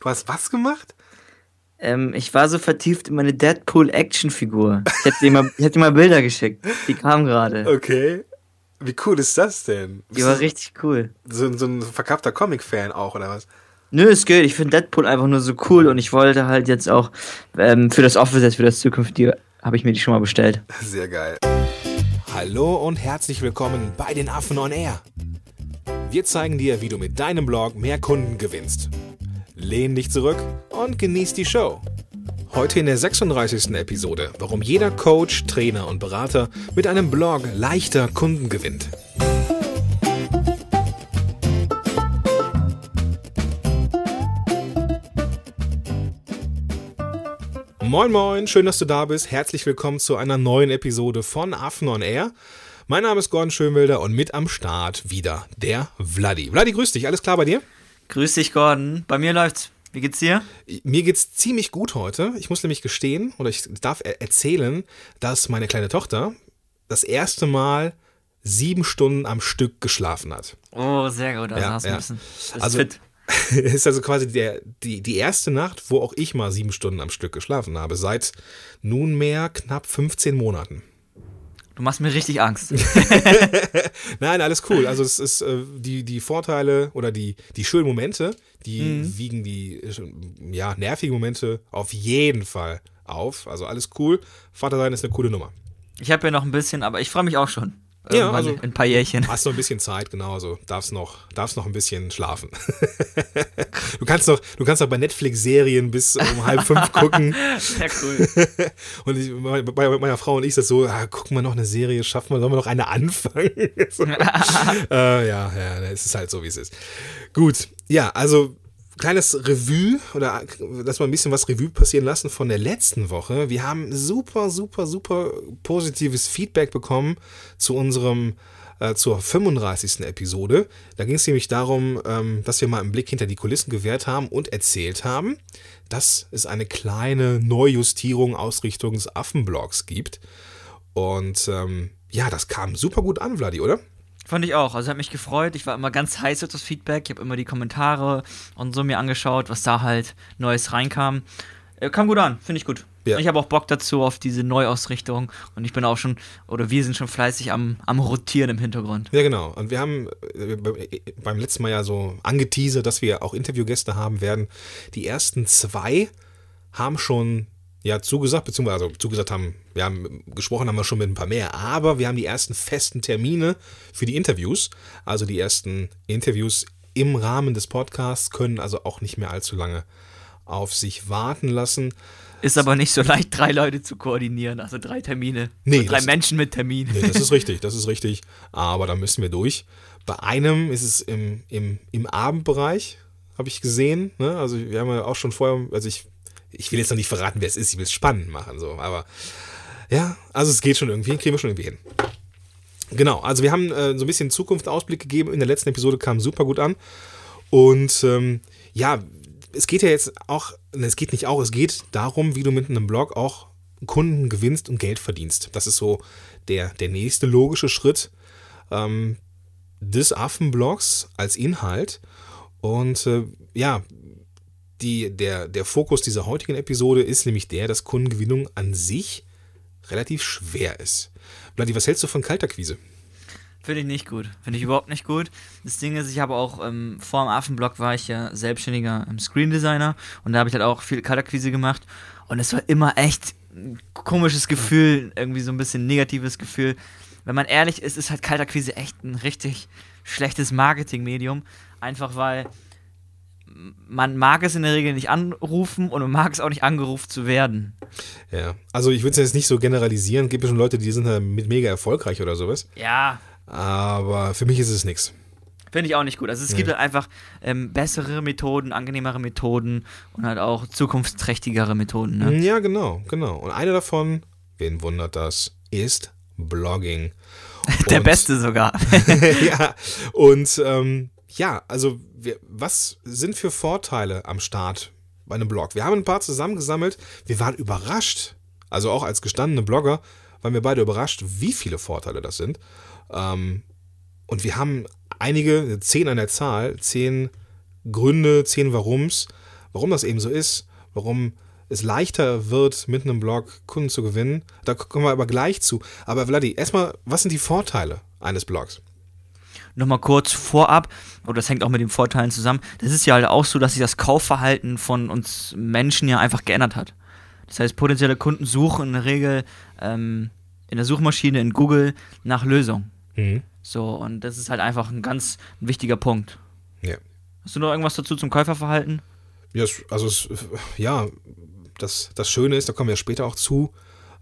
Du hast was gemacht? Ähm, ich war so vertieft in meine Deadpool-Action-Figur. Ich hätte dir, mal, ich hätte dir mal Bilder geschickt. Die kam gerade. Okay. Wie cool ist das denn? Die war richtig cool. So, so ein verkappter Comic-Fan auch, oder was? Nö, es geht. Ich finde Deadpool einfach nur so cool und ich wollte halt jetzt auch ähm, für das Office, jetzt für das zukünftige, habe ich mir die schon mal bestellt. Sehr geil. Hallo und herzlich willkommen bei den Affen on Air. Wir zeigen dir, wie du mit deinem Blog mehr Kunden gewinnst. Lehn dich zurück und genieß die Show. Heute in der 36. Episode, warum jeder Coach, Trainer und Berater mit einem Blog leichter Kunden gewinnt. Moin moin, schön, dass du da bist. Herzlich willkommen zu einer neuen Episode von Affen on Air. Mein Name ist Gordon Schönwilder und mit am Start wieder der Vladi. Vladi, grüß dich, alles klar bei dir? Grüß dich, Gordon. Bei mir läuft's. Wie geht's dir? Mir geht's ziemlich gut heute. Ich muss nämlich gestehen, oder ich darf er erzählen, dass meine kleine Tochter das erste Mal sieben Stunden am Stück geschlafen hat. Oh, sehr gut. Also Ja, hast du ja. ein bisschen. Das Also- ist fit. ist also quasi der, die, die erste Nacht, wo auch ich mal sieben Stunden am Stück geschlafen habe, seit nunmehr knapp 15 Monaten. Du machst mir richtig Angst. Nein, alles cool. Also es ist äh, die, die Vorteile oder die, die schönen Momente, die Mhm. wiegen die ja, nervigen Momente auf jeden Fall auf. Also alles cool. Vater sein ist eine coole Nummer. Ich habe ja noch ein bisschen, aber ich freue mich auch schon. Ja, also- in ein paar Jährchen. Hast noch ein bisschen Zeit, genau. Also darfst noch, darfst noch ein bisschen schlafen. du kannst noch, du kannst noch bei Netflix-Serien bis um halb fünf gucken. Sehr cool. Und ich, bei, bei meiner Frau und ich ist das so, ah, gucken wir noch eine Serie, schaffen wir, sollen wir noch eine anfangen? so, äh, ja, ja, es ist halt so, wie es ist. Gut, ja, also kleines Revue oder dass wir ein bisschen was Revue passieren lassen von der letzten Woche. Wir haben super, super, super positives Feedback bekommen zu unserem äh, zur 35. Episode. Da ging es nämlich darum, ähm, dass wir mal einen Blick hinter die Kulissen gewährt haben und erzählt haben, dass es eine kleine Neujustierung Ausrichtung des Affenblogs gibt. Und ähm, ja, das kam super gut an, Vladi, oder? Fand ich auch. Also hat mich gefreut. Ich war immer ganz heiß auf das Feedback. Ich habe immer die Kommentare und so mir angeschaut, was da halt Neues reinkam. Äh, kam gut an, finde ich gut. Ja. Ich habe auch Bock dazu auf diese Neuausrichtung und ich bin auch schon, oder wir sind schon fleißig am, am Rotieren im Hintergrund. Ja, genau. Und wir haben äh, be- beim letzten Mal ja so angeteasert, dass wir auch Interviewgäste haben werden. Die ersten zwei haben schon ja zugesagt, beziehungsweise also zugesagt haben, wir haben gesprochen haben wir schon mit ein paar mehr, aber wir haben die ersten festen Termine für die Interviews. Also die ersten Interviews im Rahmen des Podcasts können also auch nicht mehr allzu lange auf sich warten lassen. Ist aber nicht so leicht, drei Leute zu koordinieren, also drei Termine. Nee, drei Menschen mit Termin. Nee, das ist richtig, das ist richtig. Aber da müssen wir durch. Bei einem ist es im, im, im Abendbereich, habe ich gesehen. Ne? Also wir haben ja auch schon vorher, also ich, ich will jetzt noch nicht verraten, wer es ist, ich will es spannend machen. So. Aber ja, also es geht schon irgendwie, kriegen wir schon irgendwie hin. Genau, also wir haben äh, so ein bisschen Zukunftsausblick gegeben. In der letzten Episode kam super gut an. Und ähm, ja, es geht ja jetzt auch, ne, es geht nicht auch, es geht darum, wie du mit einem Blog auch Kunden gewinnst und Geld verdienst. Das ist so der, der nächste logische Schritt ähm, des Affenblogs als Inhalt. Und äh, ja, die, der, der Fokus dieser heutigen Episode ist nämlich der, dass Kundengewinnung an sich relativ schwer ist. Vladi, was hältst du von Kalterquise? Finde ich nicht gut. Finde ich überhaupt nicht gut. Das Ding ist, ich habe auch ähm, vor dem Affenblog war ich ja selbstständiger ähm, Screen Designer und da habe ich halt auch viel Kaltakquise gemacht und es war immer echt ein komisches Gefühl, irgendwie so ein bisschen negatives Gefühl. Wenn man ehrlich ist, ist halt Kaltakquise echt ein richtig schlechtes Marketingmedium, einfach weil man mag es in der Regel nicht anrufen und man mag es auch nicht angerufen zu werden. Ja, also ich würde es jetzt nicht so generalisieren. Es gibt schon Leute, die sind damit mega erfolgreich oder sowas. Ja, Aber für mich ist es nichts. Finde ich auch nicht gut. Also es gibt halt einfach ähm, bessere Methoden, angenehmere Methoden und halt auch zukunftsträchtigere Methoden. Ne? Ja, genau, genau. Und eine davon, wen wundert das, ist Blogging. Der Und- Beste sogar. ja, und ähm, ja, also wir, was sind für Vorteile am Start bei einem Blog? Wir haben ein paar zusammengesammelt. Wir waren überrascht, also auch als gestandene Blogger, waren wir beide überrascht, wie viele Vorteile das sind. Ähm, und wir haben einige, zehn an der Zahl, zehn Gründe, zehn Warums, warum das eben so ist, warum es leichter wird, mit einem Blog Kunden zu gewinnen. Da kommen wir aber gleich zu. Aber Vladi, erstmal, was sind die Vorteile eines Blogs? Nochmal kurz vorab, oder das hängt auch mit den Vorteilen zusammen, das ist ja halt auch so, dass sich das Kaufverhalten von uns Menschen ja einfach geändert hat. Das heißt, potenzielle Kunden suchen in der Regel ähm, in der Suchmaschine in Google nach Lösungen. Mhm. So, und das ist halt einfach ein ganz wichtiger Punkt. Ja. Hast du noch irgendwas dazu zum Käuferverhalten? Ja, also es, ja, das, das Schöne ist, da kommen wir später auch zu,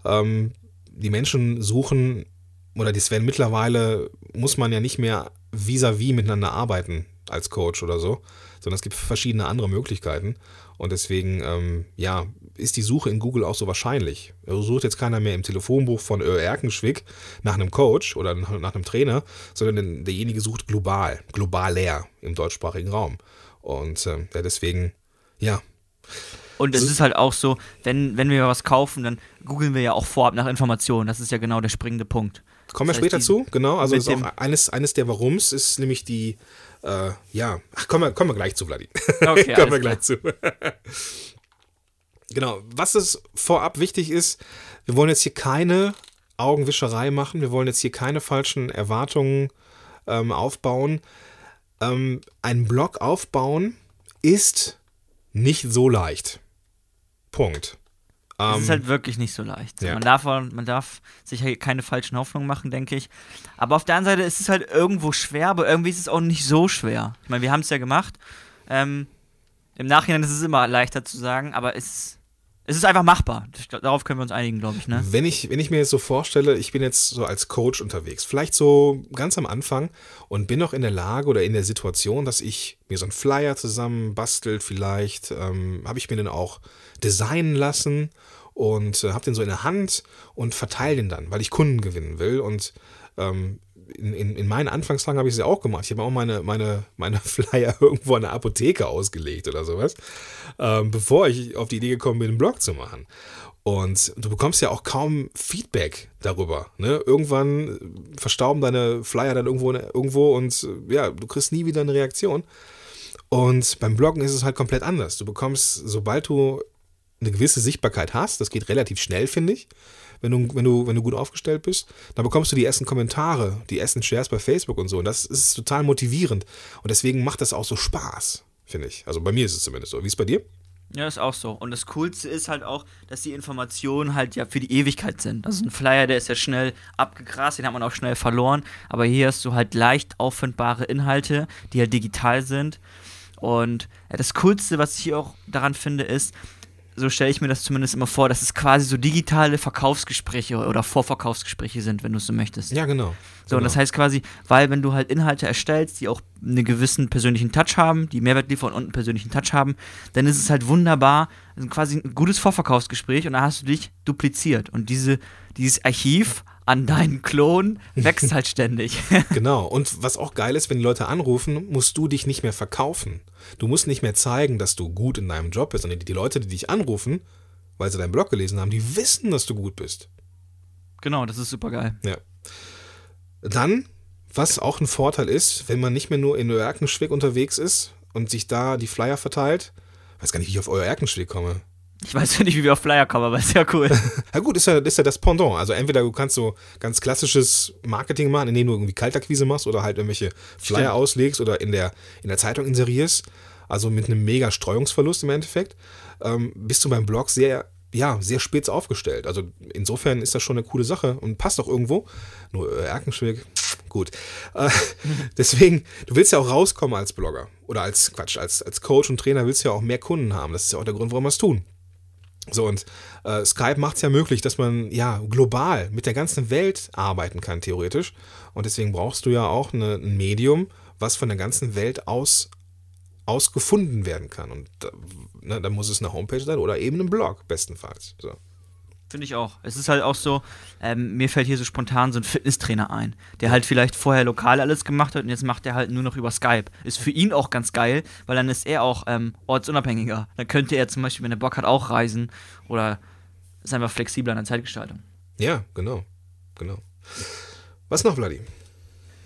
ähm, die Menschen suchen, oder das werden mittlerweile, muss man ja nicht mehr vis-à-vis -vis miteinander arbeiten als Coach oder so, sondern es gibt verschiedene andere Möglichkeiten. Und deswegen, ähm, ja, ist die Suche in Google auch so wahrscheinlich. Also sucht jetzt keiner mehr im Telefonbuch von Ö. Erkenschwick nach einem Coach oder nach einem Trainer, sondern derjenige sucht global, global leer im deutschsprachigen Raum. Und äh, deswegen, ja. Und es ist halt auch so, wenn, wenn wir was kaufen, dann googeln wir ja auch vorab nach Informationen. Das ist ja genau der springende Punkt. Kommen wir das heißt, später zu, genau. Also ist auch eines, eines der Warums ist nämlich die, äh, ja, ach, kommen wir, kommen wir gleich zu, Vladi. Okay, kommen wir gleich zu. genau, was es vorab wichtig ist, wir wollen jetzt hier keine Augenwischerei machen, wir wollen jetzt hier keine falschen Erwartungen ähm, aufbauen. Ähm, einen Blog aufbauen ist nicht so leicht. Punkt. Es ist ähm, halt wirklich nicht so leicht. Ja. Man, darf, man darf sich keine falschen Hoffnungen machen, denke ich. Aber auf der anderen Seite ist es halt irgendwo schwer, aber irgendwie ist es auch nicht so schwer. Ich meine, wir haben es ja gemacht. Ähm, Im Nachhinein ist es immer leichter zu sagen, aber es, es ist einfach machbar. Darauf können wir uns einigen, glaube ich. Ne? Wenn ich. Wenn ich mir jetzt so vorstelle, ich bin jetzt so als Coach unterwegs, vielleicht so ganz am Anfang und bin noch in der Lage oder in der Situation, dass ich mir so einen Flyer zusammen bastelt, vielleicht ähm, habe ich mir den auch designen lassen und äh, habe den so in der Hand und verteile den dann, weil ich Kunden gewinnen will. Und ähm, in, in, in, meinen Anfangstagen habe ich es ja auch gemacht. Ich habe auch meine, meine, meine Flyer irgendwo an der Apotheke ausgelegt oder sowas, ähm, bevor ich auf die Idee gekommen bin, einen Blog zu machen. Und du bekommst ja auch kaum Feedback darüber. Ne? Irgendwann verstauben deine Flyer dann irgendwo, irgendwo und ja, du kriegst nie wieder eine Reaktion. Und beim Bloggen ist es halt komplett anders. Du bekommst, sobald du eine gewisse Sichtbarkeit hast, das geht relativ schnell, finde ich, wenn du, wenn, du, wenn du gut aufgestellt bist, dann bekommst du die ersten Kommentare, die ersten Shares bei Facebook und so. Und das ist total motivierend. Und deswegen macht das auch so Spaß, finde ich. Also bei mir ist es zumindest so. Wie ist es bei dir? Ja, ist auch so. Und das Coolste ist halt auch, dass die Informationen halt ja für die Ewigkeit sind. Also ein Flyer, der ist ja schnell abgegrast, den hat man auch schnell verloren. Aber hier hast du halt leicht auffindbare Inhalte, die halt digital sind. Und das Coolste, was ich hier auch daran finde, ist, so stelle ich mir das zumindest immer vor, dass es quasi so digitale Verkaufsgespräche oder Vorverkaufsgespräche sind, wenn du es so möchtest. Ja, genau. So, genau. und das heißt quasi, weil wenn du halt Inhalte erstellst, die auch einen gewissen persönlichen Touch haben, die Mehrwert liefern und einen persönlichen Touch haben, dann ist es halt wunderbar, also quasi ein gutes Vorverkaufsgespräch und dann hast du dich dupliziert. Und diese, dieses Archiv an deinen Klon wächst halt ständig. genau. Und was auch geil ist, wenn die Leute anrufen, musst du dich nicht mehr verkaufen. Du musst nicht mehr zeigen, dass du gut in deinem Job bist, sondern die Leute, die dich anrufen, weil sie deinen Blog gelesen haben, die wissen, dass du gut bist. Genau, das ist super geil. Ja. Dann, was auch ein Vorteil ist, wenn man nicht mehr nur in Erkenschwick unterwegs ist und sich da die Flyer verteilt, weiß gar nicht, wie ich auf euer Erkenschwick komme. Ich weiß ja nicht, wie wir auf Flyer kommen, aber ist ja cool. ja gut, ist ja, ist ja das Pendant. Also entweder du kannst so ganz klassisches Marketing machen, indem du irgendwie Kaltakquise machst oder halt irgendwelche Flyer Stimmt. auslegst oder in der, in der Zeitung inserierst. Also mit einem mega Streuungsverlust im Endeffekt. Ähm, bist du beim Blog sehr, ja, sehr spitz aufgestellt. Also insofern ist das schon eine coole Sache und passt auch irgendwo. Nur äh, Erkenschwick, gut. Äh, deswegen, du willst ja auch rauskommen als Blogger. Oder als Quatsch, als, als Coach und Trainer willst du ja auch mehr Kunden haben. Das ist ja auch der Grund, warum wir es tun. So, und äh, Skype macht es ja möglich, dass man ja global mit der ganzen Welt arbeiten kann, theoretisch. Und deswegen brauchst du ja auch eine, ein Medium, was von der ganzen Welt aus, aus gefunden werden kann. Und ne, da muss es eine Homepage sein oder eben ein Blog, bestenfalls. So. Finde ich auch. Es ist halt auch so, ähm, mir fällt hier so spontan so ein Fitnesstrainer ein, der halt vielleicht vorher lokal alles gemacht hat und jetzt macht er halt nur noch über Skype. Ist für ihn auch ganz geil, weil dann ist er auch ähm, ortsunabhängiger. Dann könnte er zum Beispiel, wenn er Bock hat, auch reisen oder ist einfach flexibler in der Zeitgestaltung. Ja, genau. Genau. Was noch, Vladi?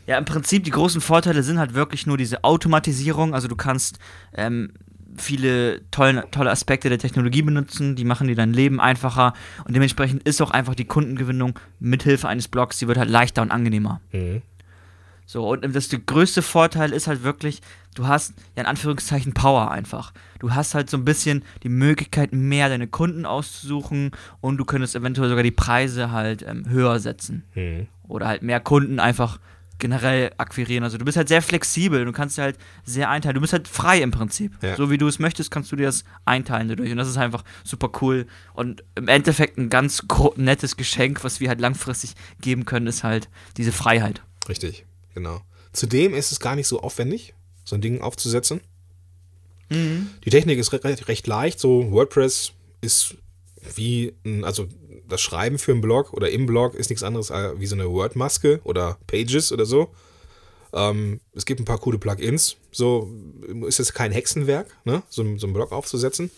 Ja, im Prinzip die großen Vorteile sind halt wirklich nur diese Automatisierung. Also du kannst ähm, viele tolle, tolle Aspekte der Technologie benutzen, die machen dir dein Leben einfacher und dementsprechend ist auch einfach die Kundengewinnung mithilfe eines Blogs, die wird halt leichter und angenehmer. Mhm. So, und das der größte Vorteil ist halt wirklich, du hast ja in Anführungszeichen Power einfach. Du hast halt so ein bisschen die Möglichkeit, mehr deine Kunden auszusuchen und du könntest eventuell sogar die Preise halt ähm, höher setzen. Mhm. Oder halt mehr Kunden einfach generell akquirieren. Also du bist halt sehr flexibel, du kannst dir halt sehr einteilen. Du bist halt frei im Prinzip. Ja. So wie du es möchtest, kannst du dir das einteilen dadurch. Und das ist einfach super cool. Und im Endeffekt ein ganz nettes Geschenk, was wir halt langfristig geben können, ist halt diese Freiheit. Richtig, genau. Zudem ist es gar nicht so aufwendig, so ein Ding aufzusetzen. Die Technik ist re recht, recht leicht. So WordPress ist wie, also das Schreiben für einen Blog oder im Blog ist nichts anderes als wie so eine Word-Maske oder Pages oder so. Ähm, es gibt ein paar coole Plugins. So ist es kein Hexenwerk, ne? so, so einen Blog aufzusetzen.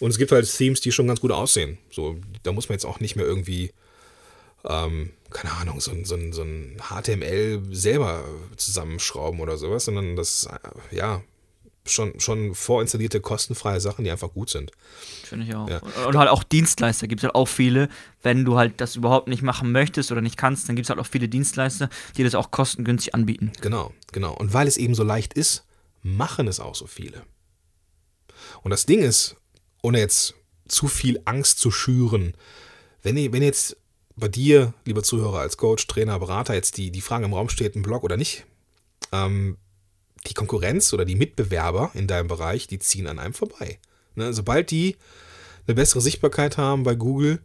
Und es gibt halt Themes, die schon ganz gut aussehen. So, da muss man jetzt auch nicht mehr irgendwie ähm, keine Ahnung, so, ein- so, so ein HTML selber zusammenschrauben oder sowas, sondern das äh, ja, schon, schon vorinstallierte, kostenfreie Sachen, die einfach gut sind. Finde ich auch. Ja. Und, halt auch Dienstleister gibt es halt auch viele. Wenn du halt das überhaupt nicht machen möchtest oder nicht kannst, dann gibt es halt auch viele Dienstleister, die das auch kostengünstig anbieten. Genau, genau. Und weil es eben so leicht ist, machen es auch so viele. Und das Ding ist, ohne jetzt zu viel Angst zu schüren, wenn, ihr- wenn jetzt bei dir, lieber Zuhörer, als Coach, Trainer, Berater, jetzt die, die Frage im Raum steht, ein Blog oder nicht, ähm, die Konkurrenz oder die Mitbewerber in deinem Bereich, die ziehen an einem vorbei. Ne? Sobald die eine bessere Sichtbarkeit haben bei Google,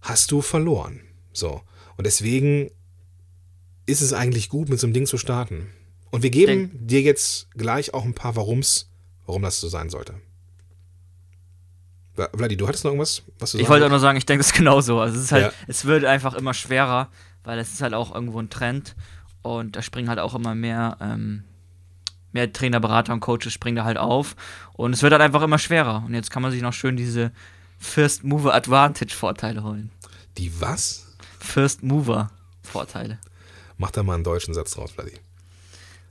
hast du verloren. So. Und deswegen ist es eigentlich gut, mit so einem Ding zu starten. Und wir geben dir jetzt gleich auch ein paar Warums, warum das so sein sollte. Vla- Vladi, du hattest noch irgendwas, was du Ich wollte auch nur sagen, ich denke das genauso. Also es ist halt, Ja. es wird einfach immer schwerer, weil es ist halt auch irgendwo ein Trend und da springen halt auch immer mehr, ähm, mehr Trainer, Berater und Coaches springen da halt auf und es wird halt einfach immer schwerer. Und jetzt kann man sich noch schön diese First Mover Advantage Vorteile holen. Die was? First Mover Vorteile. Mach da mal einen deutschen Satz draus, Vladi.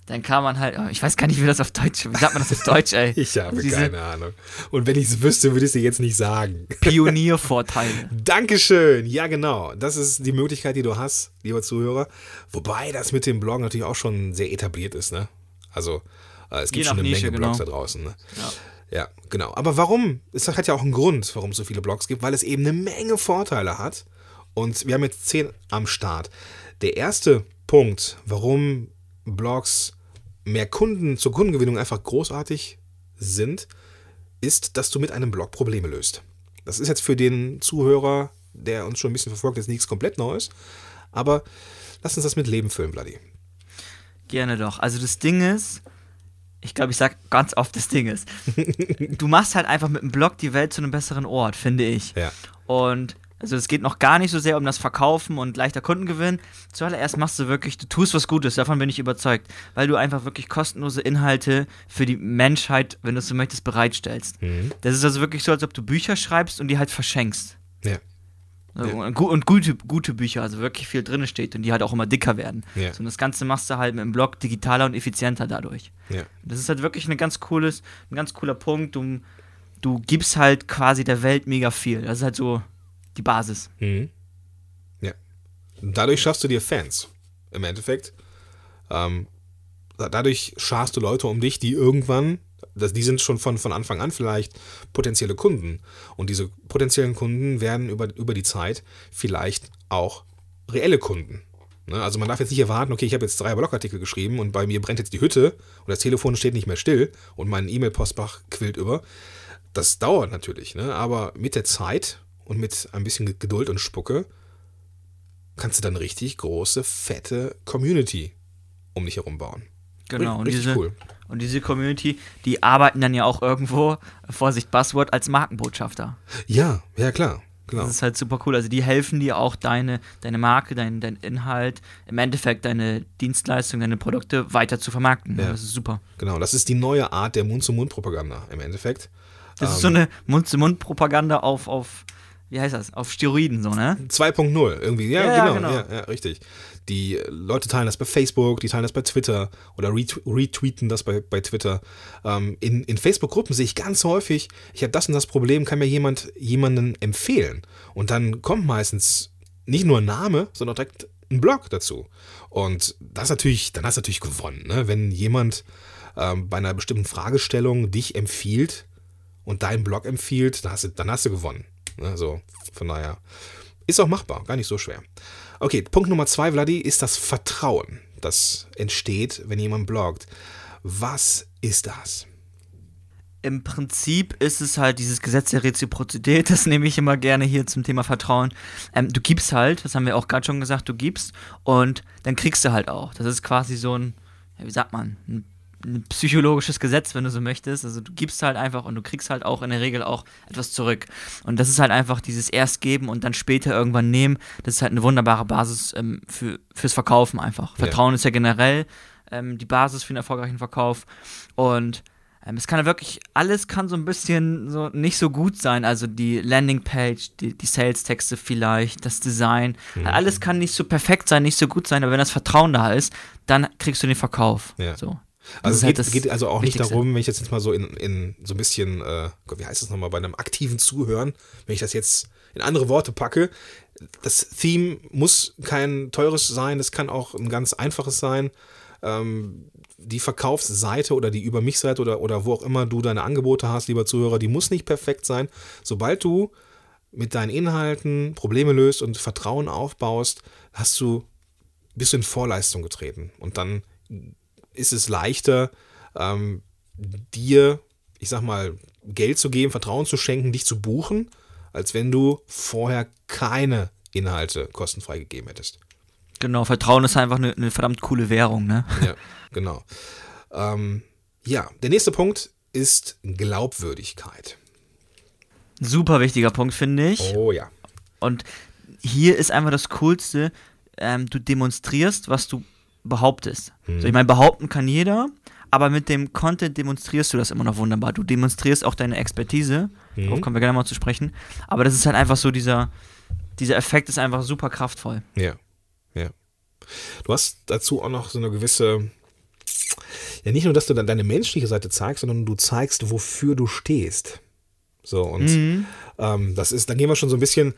Dann kann man halt, oh, ich weiß gar nicht, wie das auf Deutsch, wie sagt man das auf Deutsch, ey? Ich habe Diese keine Ahnung. Und wenn ich es wüsste, würde ich es dir jetzt nicht sagen. Pioniervorteile. Dankeschön. Ja, genau. Das ist die Möglichkeit, die du hast, lieber Zuhörer. Wobei das mit dem Blog natürlich auch schon sehr etabliert ist, ne? Also, äh, es gibt schon eine Nische, Menge Blogs da genau. draußen, ne? Ja. Ja, genau. Aber warum? Es hat ja auch einen Grund, warum es so viele Blogs gibt, weil es eben eine Menge Vorteile hat. Und wir haben jetzt zehn am Start. Der erste Punkt, warum Blogs mehr Kunden zur Kundengewinnung einfach großartig sind, ist, dass du mit einem Blog Probleme löst. Das ist jetzt für den Zuhörer, der uns schon ein bisschen verfolgt, jetzt nichts komplett Neues. Aber lass uns das mit Leben füllen, Bloody. Gerne doch. Also das Ding ist, ich glaube, ich sag ganz oft, das Ding ist, du machst halt einfach mit einem Blog die Welt zu einem besseren Ort, finde ich. Ja. Und also es geht noch gar nicht so sehr um das Verkaufen und leichter Kundengewinn. Zuallererst machst du wirklich, du tust was Gutes, davon bin ich überzeugt, weil du einfach wirklich kostenlose Inhalte für die Menschheit, wenn du es so möchtest, bereitstellst. Mhm. Das ist also wirklich so, als ob du Bücher schreibst und die halt verschenkst. Ja. Ja. Und, gu und gute, gute Bücher, also wirklich viel drin steht und die halt auch immer dicker werden. Ja. So, und das Ganze machst du halt mit dem Blog digitaler und effizienter dadurch. Ja. Das ist halt wirklich eine ganz cooles, ein ganz cooler Punkt. Du, du gibst halt quasi der Welt mega viel. Das ist halt so die Basis. Mhm. Ja. Und Dadurch schaffst du dir Fans. Im Endeffekt. Ähm, da- dadurch scharst du Leute um dich, die irgendwann, das, die sind schon von, von Anfang an vielleicht potenzielle Kunden. Und diese potenziellen Kunden werden über, über die Zeit vielleicht auch reelle Kunden. Ne? Also man darf jetzt nicht erwarten, okay, ich habe jetzt drei Blogartikel geschrieben und bei mir brennt jetzt die Hütte und das Telefon steht nicht mehr still und mein E-Mail-Postfach quillt über. Das dauert natürlich, ne? aber mit der Zeit und mit ein bisschen Geduld und Spucke kannst du dann richtig große, fette Community um dich herum bauen. Genau. Und Richtig diese, cool. Und diese Community, die arbeiten dann ja auch irgendwo, Vorsicht, Buzzword, als Markenbotschafter. Ja, ja klar. Genau. Das ist halt super cool. Also die helfen dir auch deine, deine Marke, dein, dein Inhalt, im Endeffekt deine Dienstleistung, deine Produkte weiter zu vermarkten. Ja. Das ist super. Genau, das ist die neue Art der Mund-zu-Mund-Propaganda im Endeffekt. Das Ähm, ist so eine Mund-zu-Mund-Propaganda auf, auf wie heißt das, auf Steroiden so, ne? 2.0 irgendwie. Ja, Ja, genau. genau. Ja, ja, richtig. Die Leute teilen das bei Facebook, die teilen das bei Twitter oder retwe- retweeten das bei, bei Twitter. Ähm, in in Facebook-Gruppen sehe ich ganz häufig, ich habe das und das Problem, kann mir jemand jemanden empfehlen. Und dann kommt meistens nicht nur ein Name, sondern direkt ein Blog dazu. Und das natürlich, dann hast du natürlich gewonnen, ne? wenn jemand ähm, bei einer bestimmten Fragestellung dich empfiehlt und deinen Blog empfiehlt, dann hast du, dann hast du gewonnen. Ne? So, von daher ist auch machbar, gar nicht so schwer. Okay, Punkt Nummer zwei, Vladi, ist das Vertrauen, das entsteht, wenn jemand bloggt. Was ist das? Im Prinzip ist es halt dieses Gesetz der Reziprozität, das nehme ich immer gerne hier zum Thema Vertrauen. Ähm, du gibst halt, das haben wir auch gerade schon gesagt, du gibst und dann kriegst du halt auch. Das ist quasi so ein, wie sagt man, ein, ein psychologisches Gesetz, wenn du so möchtest. Also du gibst halt einfach und du kriegst halt auch in der Regel auch etwas zurück. Und das ist halt einfach dieses erst geben und dann später irgendwann nehmen. Das ist halt eine wunderbare Basis ähm, für, fürs Verkaufen einfach. Ja. Vertrauen ist ja generell ähm, die Basis für einen erfolgreichen Verkauf. Und ähm, es kann ja wirklich, alles kann so ein bisschen so nicht so gut sein. Also die Landingpage, die, die Sales-Texte vielleicht, das Design. Mhm. Alles kann nicht so perfekt sein, nicht so gut sein, aber wenn das Vertrauen da ist, dann kriegst du den Verkauf. Ja. So. Also es halt geht, also auch nicht darum, wenn ich das jetzt mal so in, in so ein bisschen, äh, Gott, wie heißt das nochmal, bei einem aktiven Zuhören, wenn ich das jetzt in andere Worte packe, das Theme muss kein teures sein, es kann auch ein ganz einfaches sein. Ähm, die Verkaufsseite oder die Über mich-Seite oder, oder wo auch immer du deine Angebote hast, lieber Zuhörer, die muss nicht perfekt sein. Sobald du mit deinen Inhalten Probleme löst und Vertrauen aufbaust, hast du, bist du in Vorleistung getreten. Und dann ist es leichter, ähm, dir, ich sag mal, Geld zu geben, Vertrauen zu schenken, dich zu buchen, als wenn du vorher keine Inhalte kostenfrei gegeben hättest. Genau, Vertrauen ist einfach eine, eine verdammt coole Währung, ne? Ja, genau. Ähm, ja, der nächste Punkt ist Glaubwürdigkeit. Super wichtiger Punkt, finde ich. Oh ja. Und hier ist einfach das Coolste, ähm, du demonstrierst, was du behauptest. Mhm. So, ich meine, behaupten kann jeder, aber mit dem Content demonstrierst du das immer noch wunderbar. Du demonstrierst auch deine Expertise, Mhm. darauf kommen wir gerne mal zu sprechen. Aber das ist halt einfach so, dieser, dieser Effekt ist einfach super kraftvoll. Ja, ja. Du hast dazu auch noch so eine gewisse, ja nicht nur, dass du dann deine menschliche Seite zeigst, sondern du zeigst, wofür du stehst. So, und Mhm. ähm, das ist, da gehen wir schon so ein bisschen,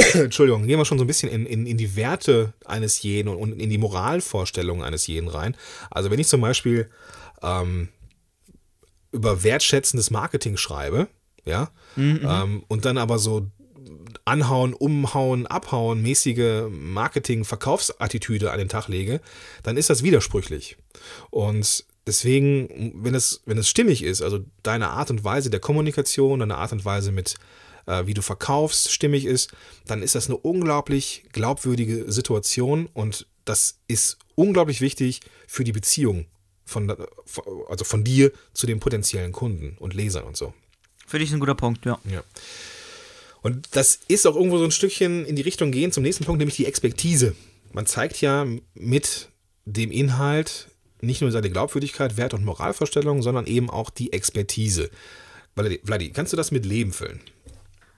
Entschuldigung, gehen wir schon so ein bisschen in, in, in die Werte eines jeden und, in die Moralvorstellungen eines jeden rein. Also wenn ich zum Beispiel ähm, über wertschätzendes Marketing schreibe, ja, ähm, und dann aber so anhauen, umhauen, abhauen, mäßige Marketing-Verkaufsattitüde an den Tag lege, dann ist das widersprüchlich. Und deswegen, wenn es, wenn es stimmig ist, also deine Art und Weise der Kommunikation, deine Art und Weise mit, äh, wie du verkaufst, stimmig ist, dann ist das eine unglaublich glaubwürdige Situation und das ist unglaublich wichtig für die Beziehung von, also von dir zu den potenziellen Kunden und Lesern und so. Finde ich ein guter Punkt, ja. Ja. Und das ist auch irgendwo so ein Stückchen in die Richtung gehen zum nächsten Punkt, nämlich die Expertise. Man zeigt ja mit dem Inhalt nicht nur seine Glaubwürdigkeit, Wert- und Moralvorstellungen, sondern eben auch die Expertise. Vladi, Vladi, kannst du das mit Leben füllen?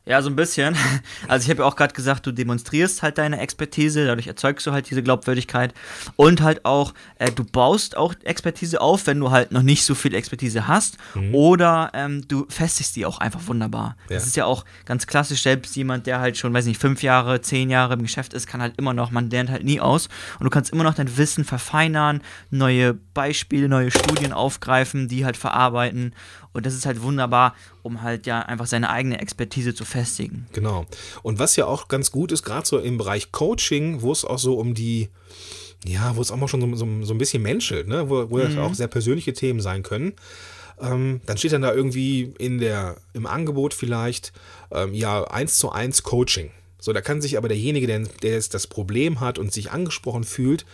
Ja, so ein bisschen. Also ich habe ja auch gerade gesagt, du demonstrierst halt deine Expertise, dadurch erzeugst du halt diese Glaubwürdigkeit und halt auch, äh, du baust auch Expertise auf, wenn du halt noch nicht so viel Expertise hast oder ähm, du festigst die auch einfach wunderbar. Das Ja. ist ja auch ganz klassisch, selbst jemand, der halt schon, weiß nicht, fünf Jahre, zehn Jahre im Geschäft ist, kann halt immer noch, man lernt halt nie aus und du kannst immer noch dein Wissen verfeinern, neue Beispiele, neue Studien aufgreifen, die halt verarbeiten und das ist halt wunderbar, um halt ja einfach seine eigene Expertise zu festigen. Genau. Und was ja auch ganz gut ist, gerade so im Bereich Coaching, wo es auch so um die, ja, wo es auch mal schon so, so, so ein bisschen menschelt, ne? wo, wo das auch sehr persönliche Themen sein können. Ähm, dann steht dann da irgendwie in der, im Angebot vielleicht, ähm, ja, eins zu eins Coaching. So, da kann sich aber derjenige, der, der jetzt das Problem hat und sich angesprochen fühlt,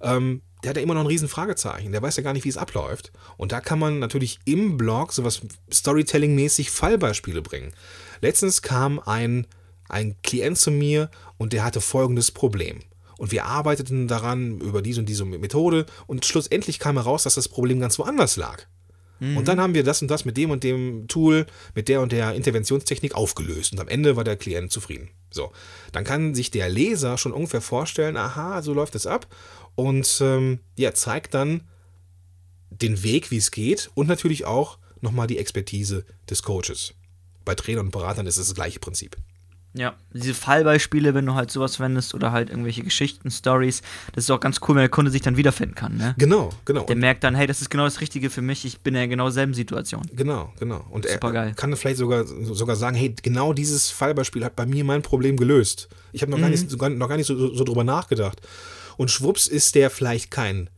ähm, der hat ja immer noch ein riesen Fragezeichen. Der weiß ja gar nicht, wie es abläuft. Und da kann man natürlich im Blog sowas Storytelling-mäßig Fallbeispiele bringen. Letztens kam ein, ein Klient zu mir und der hatte folgendes Problem. Und wir arbeiteten daran über diese und diese Methode und schlussendlich kam heraus, dass das Problem ganz woanders lag. Mhm. Und dann haben wir das und das mit dem und dem Tool, mit der und der Interventionstechnik aufgelöst. Und am Ende war der Klient zufrieden. So, dann kann sich der Leser schon ungefähr vorstellen, aha, so läuft es ab. Und ähm, ja, zeigt dann den Weg, wie es geht und natürlich auch nochmal die Expertise des Coaches. Bei Trainern und Beratern ist es das gleiche Prinzip. Ja, diese Fallbeispiele, wenn du halt sowas verwendest oder halt irgendwelche Geschichten, Stories, das ist auch ganz cool, wenn der Kunde sich dann wiederfinden kann, ne? Genau, genau. Der und merkt dann, hey, das ist genau das Richtige für mich, ich bin in der genau selben Situation. Genau, genau. Und Super er kann vielleicht sogar, sogar sagen, hey, genau dieses Fallbeispiel hat bei mir mein Problem gelöst. Ich habe noch, mhm. gar nicht, noch gar nicht so, so drüber nachgedacht. Und schwupps ist der vielleicht kein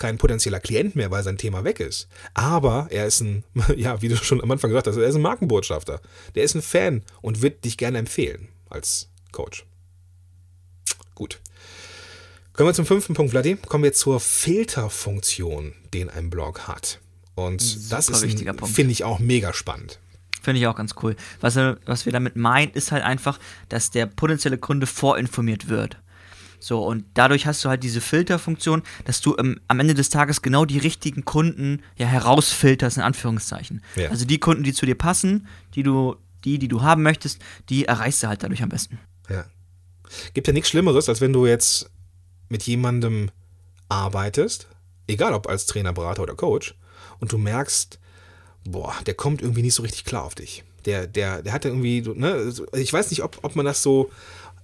kein potenzieller Klient mehr, weil sein Thema weg ist. Aber er ist ein, ja, wie du schon am Anfang gesagt hast, er ist ein Markenbotschafter. Der ist ein Fan und wird dich gerne empfehlen als Coach. Gut. Kommen wir zum fünften Punkt, Vladi. Kommen wir zur Filterfunktion, den ein Blog hat. Und Super das ist, finde ich, auch mega spannend. Finde ich auch ganz cool. Was, was wir damit meinen, ist halt einfach, dass der potenzielle Kunde vorinformiert wird. So, und dadurch hast du halt diese Filterfunktion, dass du ähm, am Ende des Tages genau die richtigen Kunden ja herausfilterst, in Anführungszeichen. Ja. Also die Kunden, die zu dir passen, die du, die, die du haben möchtest, die erreichst du halt dadurch am besten. Ja. Gibt ja nichts Schlimmeres, als wenn du jetzt mit jemandem arbeitest, egal ob als Trainer, Berater oder Coach, und du merkst, boah, der kommt irgendwie nicht so richtig klar auf dich. Der, der, der hat irgendwie, ne, ich weiß nicht, ob, ob man das so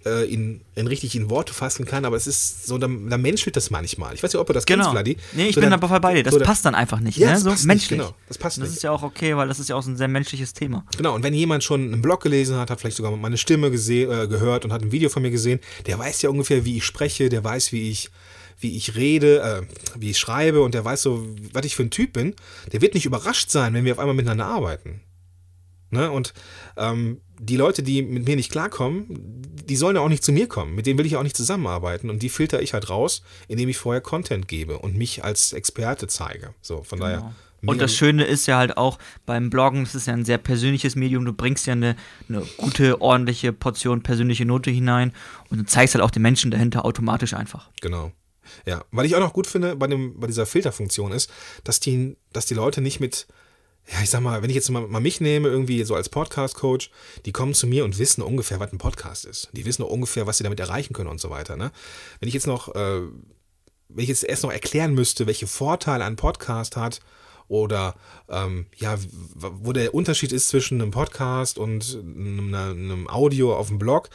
äh, in, in richtig in Worte fassen kann, aber es ist so, da, da menschelt das manchmal. Ich weiß nicht, ob du das genau. kennst, Vladi. Nee, ich so bin dann, aber bei dir. Das so passt dann einfach nicht. Ja, ne? das so passt menschlich. Nicht, genau. Das passt das nicht. ist ja auch okay, weil das ist ja auch so ein sehr menschliches Thema. Genau, und wenn jemand schon einen Blog gelesen hat, hat vielleicht sogar meine Stimme äh, gehört und hat ein Video von mir gesehen, der weiß ja ungefähr, wie ich spreche, der weiß, wie ich wie ich rede, äh, wie ich schreibe und der weiß so, was ich für ein Typ bin, der wird nicht überrascht sein, wenn wir auf einmal miteinander arbeiten. Ne? Und ähm, die Leute, die mit mir nicht klarkommen, die sollen ja auch nicht zu mir kommen. Mit denen will ich auch nicht zusammenarbeiten. Und die filter ich halt raus, indem ich vorher Content gebe und mich als Experte zeige. So, von genau. daher. Und das Schöne ist ja halt auch beim Bloggen, es ist ja ein sehr persönliches Medium, du bringst ja eine, eine gute, ordentliche Portion persönliche Note hinein und du zeigst halt auch den Menschen dahinter automatisch einfach. Genau. Ja, weil ich auch noch gut finde bei, dem, bei dieser Filterfunktion ist, dass die, dass die Leute nicht mit ja, ich sag mal, wenn ich jetzt mal, mal mich nehme, irgendwie so als Podcast-Coach, die kommen zu mir und wissen ungefähr, was ein Podcast ist. Die wissen ungefähr, was sie damit erreichen können und so weiter. Ne? Wenn ich jetzt noch, äh, wenn ich jetzt erst noch erklären müsste, welche Vorteile ein Podcast hat oder ähm, ja, wo der Unterschied ist zwischen einem Podcast und einem, einem Audio auf dem Blog,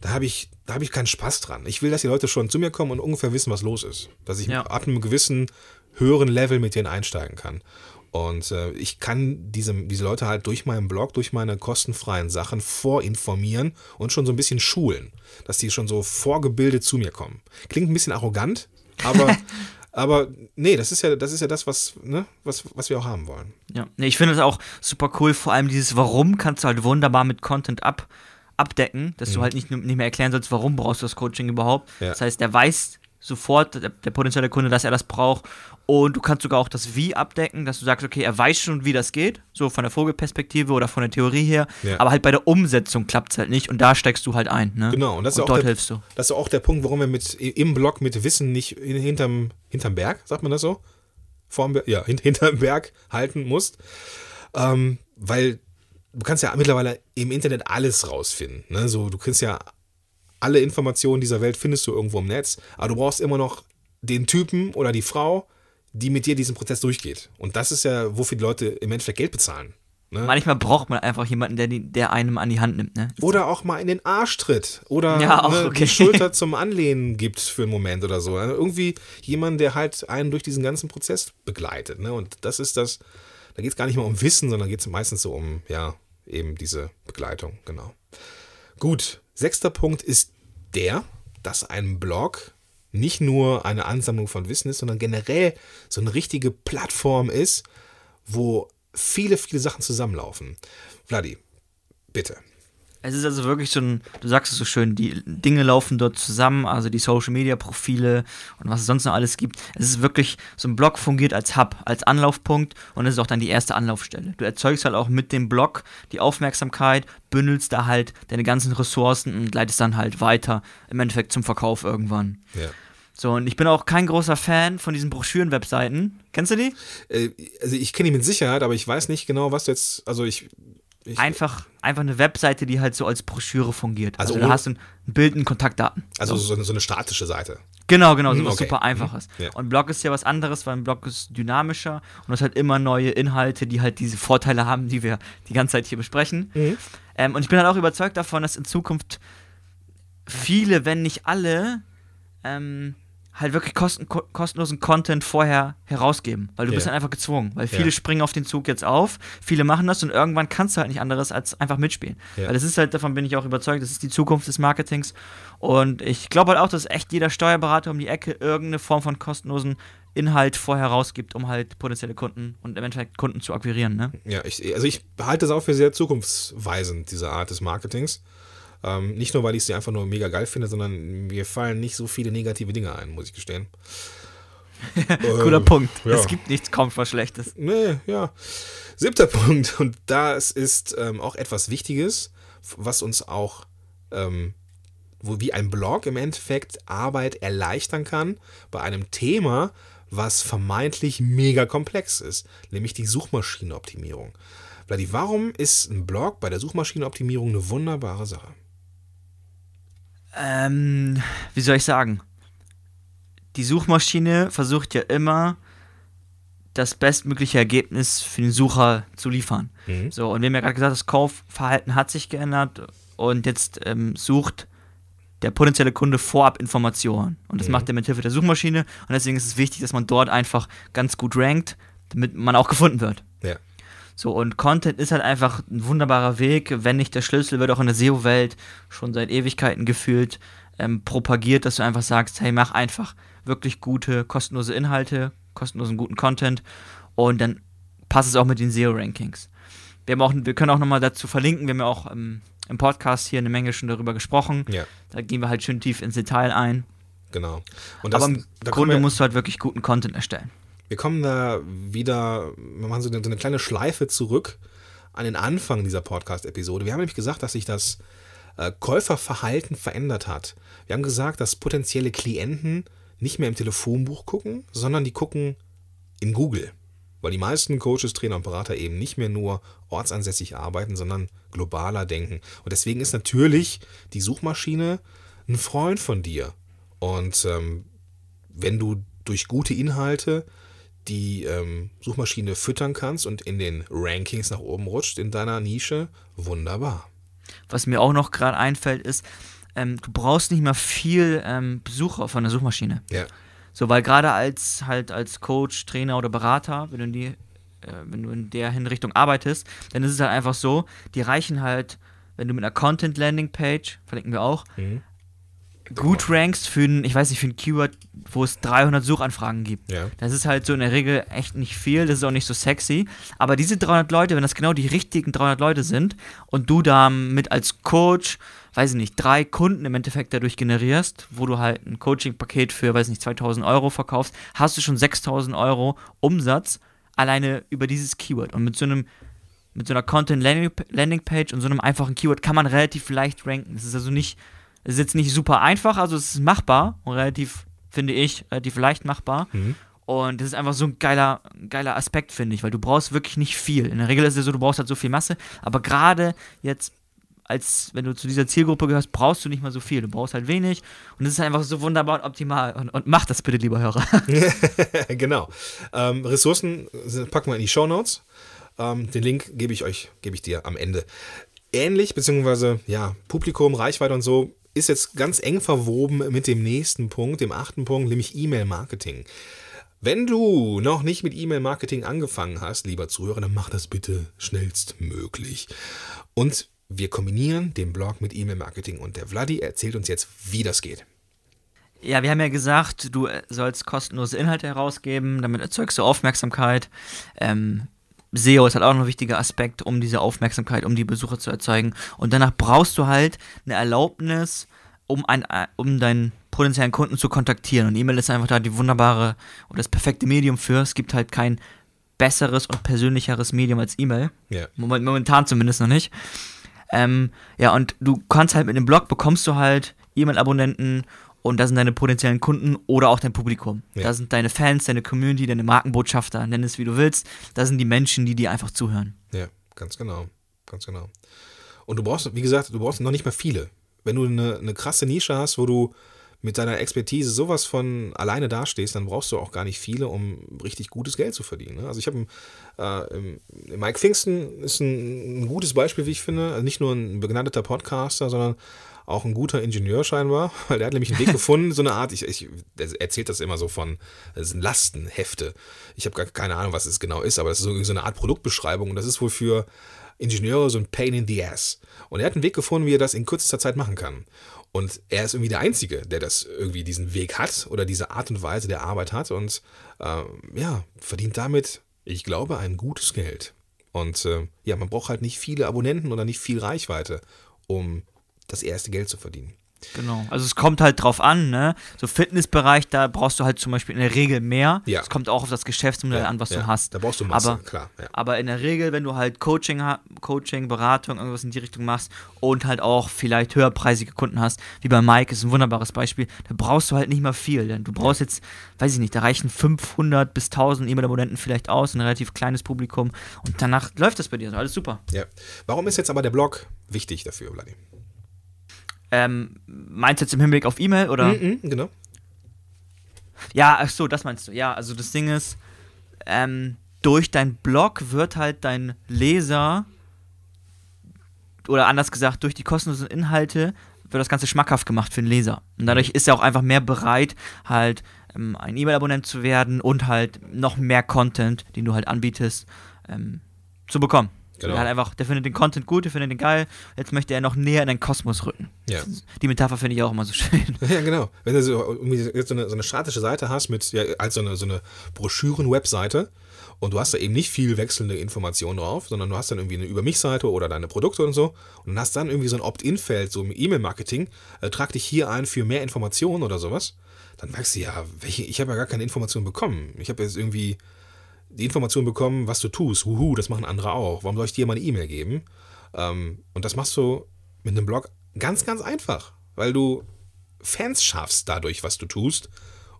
da habe ich, da habe ich keinen Spaß dran. Ich will, dass die Leute schon zu mir kommen und ungefähr wissen, was los ist. Dass ich ja. ab einem gewissen höheren Level mit denen einsteigen kann. Und äh, ich kann diese, diese Leute halt durch meinen Blog, durch meine kostenfreien Sachen vorinformieren und schon so ein bisschen schulen, dass die schon so vorgebildet zu mir kommen. Klingt ein bisschen arrogant, aber, aber nee, das ist ja, das ist ja das, was, ne, was, was wir auch haben wollen. Ja, nee, ich finde es auch super cool, vor allem dieses Warum kannst du halt wunderbar mit Content ab, abdecken, dass mhm. du halt nicht, nicht mehr erklären sollst, warum brauchst du das Coaching überhaupt. Ja. Das heißt, der weiß sofort, der, der potenzielle Kunde, dass er das braucht und du kannst sogar auch das Wie abdecken, dass du sagst, okay, er weiß schon, wie das geht, so von der Vogelperspektive oder von der Theorie her, ja. aber halt bei der Umsetzung klappt es halt nicht und da steckst du halt ein. Ne? Genau, und, das und ist dort der, hilfst du. Das ist auch der Punkt, warum wir mit, im Blog mit Wissen nicht hinterm, hinterm Berg, sagt man das so? Vorm, ja, hinterm Berg halten musst. Ähm, weil du kannst ja mittlerweile im Internet alles rausfinden. Ne? So, du kannst ja alle Informationen dieser Welt findest du irgendwo im Netz, aber du brauchst immer noch den Typen oder die Frau, die mit dir diesen Prozess durchgeht. Und das ist ja, wofür die Leute im Endeffekt Geld bezahlen. Ne? Manchmal braucht man einfach jemanden, der, der einem an die Hand nimmt. Ne? Oder auch mal in den Arsch tritt. Oder ja, ne, okay. die Schulter zum Anlehnen gibt für einen Moment oder so. Also irgendwie jemand, der halt einen durch diesen ganzen Prozess begleitet. Ne? Und das ist das, da geht es gar nicht mal um Wissen, sondern geht es meistens so um, ja, eben diese Begleitung. Genau. Gut, sechster Punkt ist der, dass ein Blog nicht nur eine Ansammlung von Wissen ist, sondern generell so eine richtige Plattform ist, wo viele, viele Sachen zusammenlaufen. Vladi, bitte. Es ist also wirklich so ein, du sagst es so schön, die Dinge laufen dort zusammen, also die Social Media Profile und was es sonst noch alles gibt. Es ist wirklich, so ein Blog fungiert als Hub, als Anlaufpunkt und es ist auch dann die erste Anlaufstelle. Du erzeugst halt auch mit dem Blog die Aufmerksamkeit, bündelst da halt deine ganzen Ressourcen und leitest dann halt weiter im Endeffekt zum Verkauf irgendwann. Ja. So, und ich bin auch kein großer Fan von diesen Broschüren-Webseiten. Kennst du die? Äh, also ich kenne die mit Sicherheit, aber ich weiß nicht genau, was du jetzt, also ich, ich einfach, einfach eine Webseite, die halt so als Broschüre fungiert. Also Also, da ohne- hast du ein Bild und Kontaktdaten. also so, eine- so eine statische Seite. Genau, genau, so Hm, was okay. super Mhm. einfaches. Ja. Und Blog ist ja was anderes, weil ein Blog ist dynamischer und du hast halt immer neue Inhalte, die halt diese Vorteile haben, die wir die ganze Zeit hier besprechen. Mhm. Ähm, und ich bin halt auch überzeugt davon, dass in Zukunft viele, wenn nicht alle, ähm, halt wirklich kosten, ko kostenlosen Content vorher herausgeben. Weil du Ja. bist dann einfach gezwungen. Weil viele Ja. springen auf den Zug jetzt auf, viele machen das und irgendwann kannst du halt nicht anderes als einfach mitspielen. Ja. Weil das ist halt, davon bin ich auch überzeugt, das ist die Zukunft des Marketings. Und ich glaube halt auch, dass echt jeder Steuerberater um die Ecke irgendeine Form von kostenlosen Inhalt vorher rausgibt, um halt potenzielle Kunden und im Endeffekt Kunden zu akquirieren. Ne? Ja, ich, also ich halte das auch für sehr zukunftsweisend, diese Art des Marketings. Ähm, nicht nur, weil ich sie einfach nur mega geil finde, sondern mir fallen nicht so viele negative Dinge ein, muss ich gestehen. Cooler Äh, Punkt. ja. Es gibt nichts kaum was Schlechtes. Nee, ja. Siebter Punkt, und das ist ähm, auch etwas Wichtiges, was uns auch, ähm, wo wie ein Blog im Endeffekt Arbeit erleichtern kann bei einem Thema, was vermeintlich mega komplex ist, nämlich die Suchmaschinenoptimierung. Vladi, warum ist ein Blog bei der Suchmaschinenoptimierung eine wunderbare Sache? Ähm, wie soll ich sagen? Die Suchmaschine versucht ja immer, das bestmögliche Ergebnis für den Sucher zu liefern. Mhm. So, und wir haben ja gerade gesagt, das Kaufverhalten hat sich geändert und jetzt ähm, sucht der potenzielle Kunde vorab Informationen. Und das Mhm. macht er mit Hilfe der Suchmaschine und deswegen ist es wichtig, dass man dort einfach ganz gut rankt, damit man auch gefunden wird. Ja. So, und Content ist halt einfach ein wunderbarer Weg, wenn nicht der Schlüssel, wird auch in der SEO-Welt schon seit Ewigkeiten gefühlt ähm, propagiert, dass du einfach sagst, hey, mach einfach wirklich gute, kostenlose Inhalte, kostenlosen guten Content und dann passt es auch mit den SEO-Rankings. Wir, haben auch, wir können auch nochmal dazu verlinken, wir haben ja auch ähm, im Podcast hier eine Menge schon darüber gesprochen. Ja, Da gehen wir halt schön tief ins Detail ein. genau. Und das, Aber im Grunde wir, musst du halt wirklich guten Content erstellen. Wir kommen da wieder, wir machen so eine, so eine kleine Schleife zurück an den Anfang dieser Podcast-Episode. Wir haben nämlich gesagt, dass sich das äh, Käuferverhalten verändert hat. Wir haben gesagt, dass potenzielle Klienten nicht mehr im Telefonbuch gucken, sondern die gucken in Google. Weil die meisten Coaches, Trainer und Berater eben nicht mehr nur ortsansässig arbeiten, sondern globaler denken. Und deswegen ist natürlich die Suchmaschine ein Freund von dir. Und ähm, wenn du durch gute Inhalte die ähm, Suchmaschine füttern kannst und in den Rankings nach oben rutscht in deiner Nische, wunderbar. Was mir auch noch gerade einfällt, ist, ähm, du brauchst nicht mehr viel ähm, Besucher von der Suchmaschine. Ja. So, weil gerade als halt als Coach, Trainer oder Berater, wenn du in die, äh, wenn du in der Hinrichtung arbeitest, dann ist es halt einfach so, die reichen halt, wenn du mit einer Content Landing Page, verlinken wir auch, Mhm. Gut rankst für ein, ich weiß nicht, für ein Keyword, wo es 300 Suchanfragen gibt. Ja. Das ist halt so in der Regel echt nicht viel, das ist auch nicht so sexy. Aber diese 300 Leute, wenn das genau die richtigen 300 Leute sind und du da mit als Coach, weiß ich nicht, drei Kunden im Endeffekt dadurch generierst, wo du halt ein Coaching-Paket für, weiß ich nicht, 2000 Euro verkaufst, hast du schon 6000 Euro Umsatz alleine über dieses Keyword. Und mit so einem mit so einer Content Landing Landing Page und so einem einfachen Keyword kann man relativ leicht ranken. Das ist also nicht, es ist jetzt nicht super einfach, also es ist machbar und relativ, finde ich, relativ leicht machbar. Mhm. Und das ist einfach so ein geiler, geiler Aspekt, finde ich, weil du brauchst wirklich nicht viel. In der Regel ist es so, du brauchst halt so viel Masse, aber gerade jetzt, als wenn du zu dieser Zielgruppe gehörst, brauchst du nicht mal so viel. Du brauchst halt wenig und es ist einfach so wunderbar und optimal. Und, und mach das bitte, lieber Hörer. genau. Ähm, Ressourcen packen wir in die Show Notes. Ähm, den Link gebe ich euch, gebe ich dir am Ende. Ähnlich, beziehungsweise ja, Publikum, Reichweite und so, ist jetzt ganz eng verwoben mit dem nächsten Punkt, dem achten Punkt, nämlich E-Mail-Marketing. Wenn du noch nicht mit E-Mail-Marketing angefangen hast, lieber Zuhörer, dann mach das bitte schnellstmöglich. Und wir kombinieren den Blog mit E-Mail-Marketing und der Vladi erzählt uns jetzt, wie das geht. Ja, wir haben ja gesagt, du sollst kostenlose Inhalte herausgeben, damit erzeugst du Aufmerksamkeit. Ähm, SEO ist halt auch noch ein wichtiger Aspekt, um diese Aufmerksamkeit, um die Besucher zu erzeugen. Und danach brauchst du halt eine Erlaubnis, um, ein, äh, um deinen potenziellen Kunden zu kontaktieren. Und E-Mail ist einfach da die wunderbare oder das perfekte Medium für. Es gibt halt kein besseres und persönlicheres Medium als E-Mail. Moment, momentan zumindest noch nicht. Ähm, ja, und du kannst halt mit dem Blog bekommst du halt E-Mail-Abonnenten Und das sind deine potenziellen Kunden oder auch dein Publikum. Ja. Das sind deine Fans, deine Community, deine Markenbotschafter, nenn es wie du willst. Das sind die Menschen, die dir einfach zuhören. Ja, ganz genau. Ganz genau. Und du brauchst, wie gesagt, du brauchst noch nicht mal viele. Wenn du eine, eine krasse Nische hast, wo du mit deiner Expertise sowas von alleine dastehst, dann brauchst du auch gar nicht viele, um richtig gutes Geld zu verdienen. ne? Also ich habe äh, Mike Pfingsten ist ein, ein gutes Beispiel, wie ich finde. Also nicht nur ein begnadeter Podcaster, sondern auch ein guter Ingenieur scheinbar, weil der hat nämlich einen Weg gefunden, so eine Art, ich, ich erzählt das immer so von, das sind Lastenhefte. Ich habe gar keine Ahnung, was es genau ist, aber das ist so, so eine Art Produktbeschreibung und das ist wohl für Ingenieure so ein Pain in the Ass. Und er hat einen Weg gefunden, wie er das in kürzester Zeit machen kann. Und er ist irgendwie der Einzige, der das irgendwie diesen Weg hat oder diese Art und Weise der Arbeit hat und ähm, ja, verdient damit, ich glaube, ein gutes Geld. Und äh, ja, man braucht halt nicht viele Abonnenten oder nicht viel Reichweite, um das erste Geld zu verdienen. Genau. Also es kommt halt drauf an, ne? So Fitnessbereich, da brauchst du halt zum Beispiel in der Regel mehr. Ja. Es kommt auch auf das Geschäftsmodell an, was ja, du hast. Da brauchst du Masse, Aber klar. Ja. Aber in der Regel, wenn du halt Coaching, Coaching, Beratung, irgendwas in die Richtung machst und halt auch vielleicht höherpreisige Kunden hast, wie bei Mike, ist ein wunderbares Beispiel, da brauchst du halt nicht mal viel. Denn du brauchst jetzt, weiß ich nicht, da reichen 500 bis 1000 E-Mail-Abonnenten vielleicht aus, ein relativ kleines Publikum und danach läuft das bei dir. Also alles super. ja. Warum ist jetzt aber der Blog wichtig dafür, Vladi? Ähm, meinst du jetzt im Hinblick auf E-Mail oder? Mhm, genau. Ja, ach so, das meinst du. Ja, also das Ding ist, ähm, durch dein Blog wird halt dein Leser, oder anders gesagt, durch die kostenlosen Inhalte wird das Ganze schmackhaft gemacht für den Leser. Und dadurch ist er auch einfach mehr bereit, halt ähm, ein E-Mail-Abonnent zu werden und halt noch mehr Content, den du halt anbietest, ähm, zu bekommen. Genau. Der, hat einfach, der findet den Content gut, der findet den geil. Jetzt möchte er noch näher in den Kosmos rücken. Ja. Die Metapher finde ich auch immer so schön. Ja, genau. Wenn du so, jetzt so, eine, so eine statische Seite hast mit, ja, als so eine, so eine Broschüren-Webseite und du hast da eben nicht viel wechselnde Informationen drauf, sondern du hast dann irgendwie eine Über mich-Seite oder deine Produkte und so und hast dann irgendwie so ein Opt-in-Feld, so im E-Mail-Marketing, äh, trag dich hier ein für mehr Informationen oder sowas, dann merkst du ja, welche, ich habe ja gar keine Informationen bekommen. Ich habe jetzt irgendwie die Information bekommen, was du tust. Huhu, das machen andere auch. Warum soll ich dir mal eine E-Mail geben? Ähm, und das machst du mit einem Blog ganz, ganz einfach, weil du Fans schaffst dadurch, was du tust.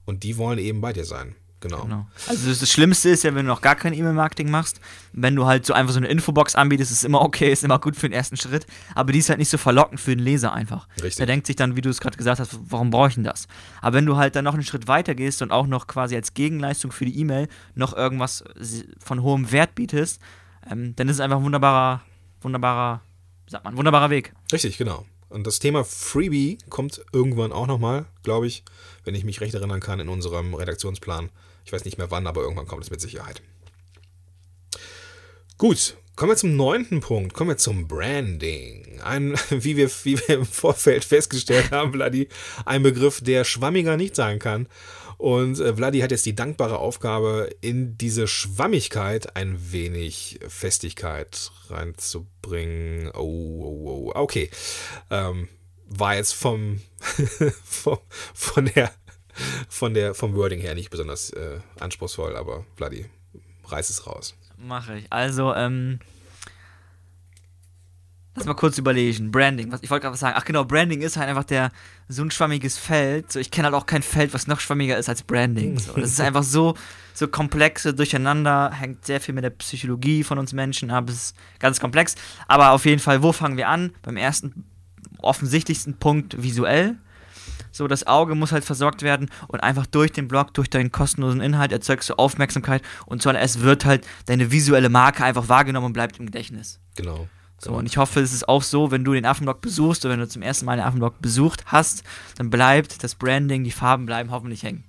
Und die wollen eben bei dir sein. Genau. Genau. Also das, Schlimmste ist ja, wenn du noch gar kein E-Mail-Marketing machst, wenn du halt so einfach so eine Infobox anbietest, ist immer okay, ist immer gut für den ersten Schritt, aber die ist halt nicht so verlockend für den Leser einfach. Richtig. Der denkt sich dann, wie du es gerade gesagt hast, warum brauche ich denn das? Aber wenn du halt dann noch einen Schritt weiter gehst und auch noch quasi als Gegenleistung für die E-Mail noch irgendwas von hohem Wert bietest, ähm, dann ist es einfach ein wunderbarer, wunderbarer, wie sagt man, wunderbarer Weg. Richtig, genau. Und das Thema Freebie kommt irgendwann auch nochmal, glaube ich, wenn ich mich recht erinnern kann, in unserem Redaktionsplan. Ich weiß nicht mehr wann, aber irgendwann kommt es mit Sicherheit. Gut, kommen wir zum neunten Punkt. Kommen wir zum Branding. Ein, wie wir, wie wir im Vorfeld festgestellt haben, Vladi, ein Begriff, der schwammiger nicht sein kann. Und äh, Vladi hat jetzt die dankbare Aufgabe, in diese Schwammigkeit ein wenig Festigkeit reinzubringen. Oh, oh, oh. Okay. Ähm, war jetzt vom, vom, von der, von der, vom Wording her nicht besonders äh, anspruchsvoll, aber Vladi, reiß es raus. Mache ich. Also, ähm. Lass mal kurz überlegen. Branding. Was, ich wollte gerade was sagen. Ach genau, Branding ist halt einfach der so ein schwammiges Feld. So, ich kenne halt auch kein Feld, was noch schwammiger ist als Branding. So, das ist einfach so, so komplexe Durcheinander, hängt sehr viel mit der Psychologie von uns Menschen ab. Es ist ganz komplex. Aber auf jeden Fall, wo fangen wir an? Beim ersten offensichtlichsten Punkt visuell. So, das Auge muss halt versorgt werden und einfach durch den Blog, durch deinen kostenlosen Inhalt erzeugst du Aufmerksamkeit und zuallererst wird halt deine visuelle Marke einfach wahrgenommen und bleibt im Gedächtnis. Genau. So, und ich hoffe, es ist auch so, wenn du den Affenblog besuchst oder wenn du zum ersten Mal den Affenblog besucht hast, dann bleibt das Branding, die Farben bleiben hoffentlich hängen.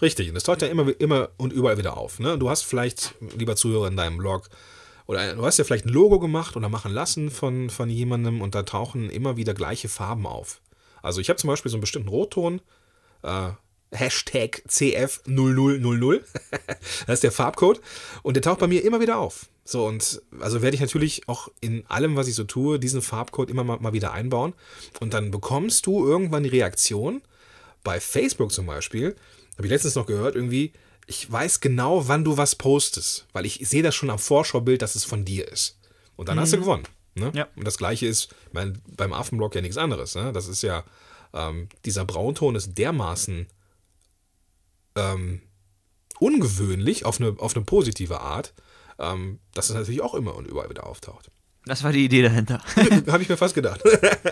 Richtig, und das taucht ja immer, immer und überall wieder auf. Ne? Du hast vielleicht, lieber Zuhörer, in deinem Blog, oder du hast ja vielleicht ein Logo gemacht oder machen lassen von, von jemandem und da tauchen immer wieder gleiche Farben auf. Also ich habe zum Beispiel so einen bestimmten Rotton, äh, Hashtag CF0000, das ist der Farbcode und der taucht bei mir immer wieder auf. So und also werde ich natürlich auch in allem, was ich so tue, diesen Farbcode immer mal, mal wieder einbauen und dann bekommst du irgendwann die Reaktion, bei Facebook zum Beispiel, habe ich letztens noch gehört, irgendwie, ich weiß genau, wann du was postest, weil ich sehe das schon am Vorschaubild, dass es von dir ist. Und dann hast du gewonnen. Ne? Ja. Und das gleiche ist, ich meine, beim Affenblog ja nichts anderes. Ne? Das ist ja ähm, dieser Braunton ist dermaßen ähm, ungewöhnlich auf eine, auf eine positive Art, ähm, dass es natürlich auch immer und überall wieder auftaucht. Das war die Idee dahinter. Habe ich mir fast gedacht.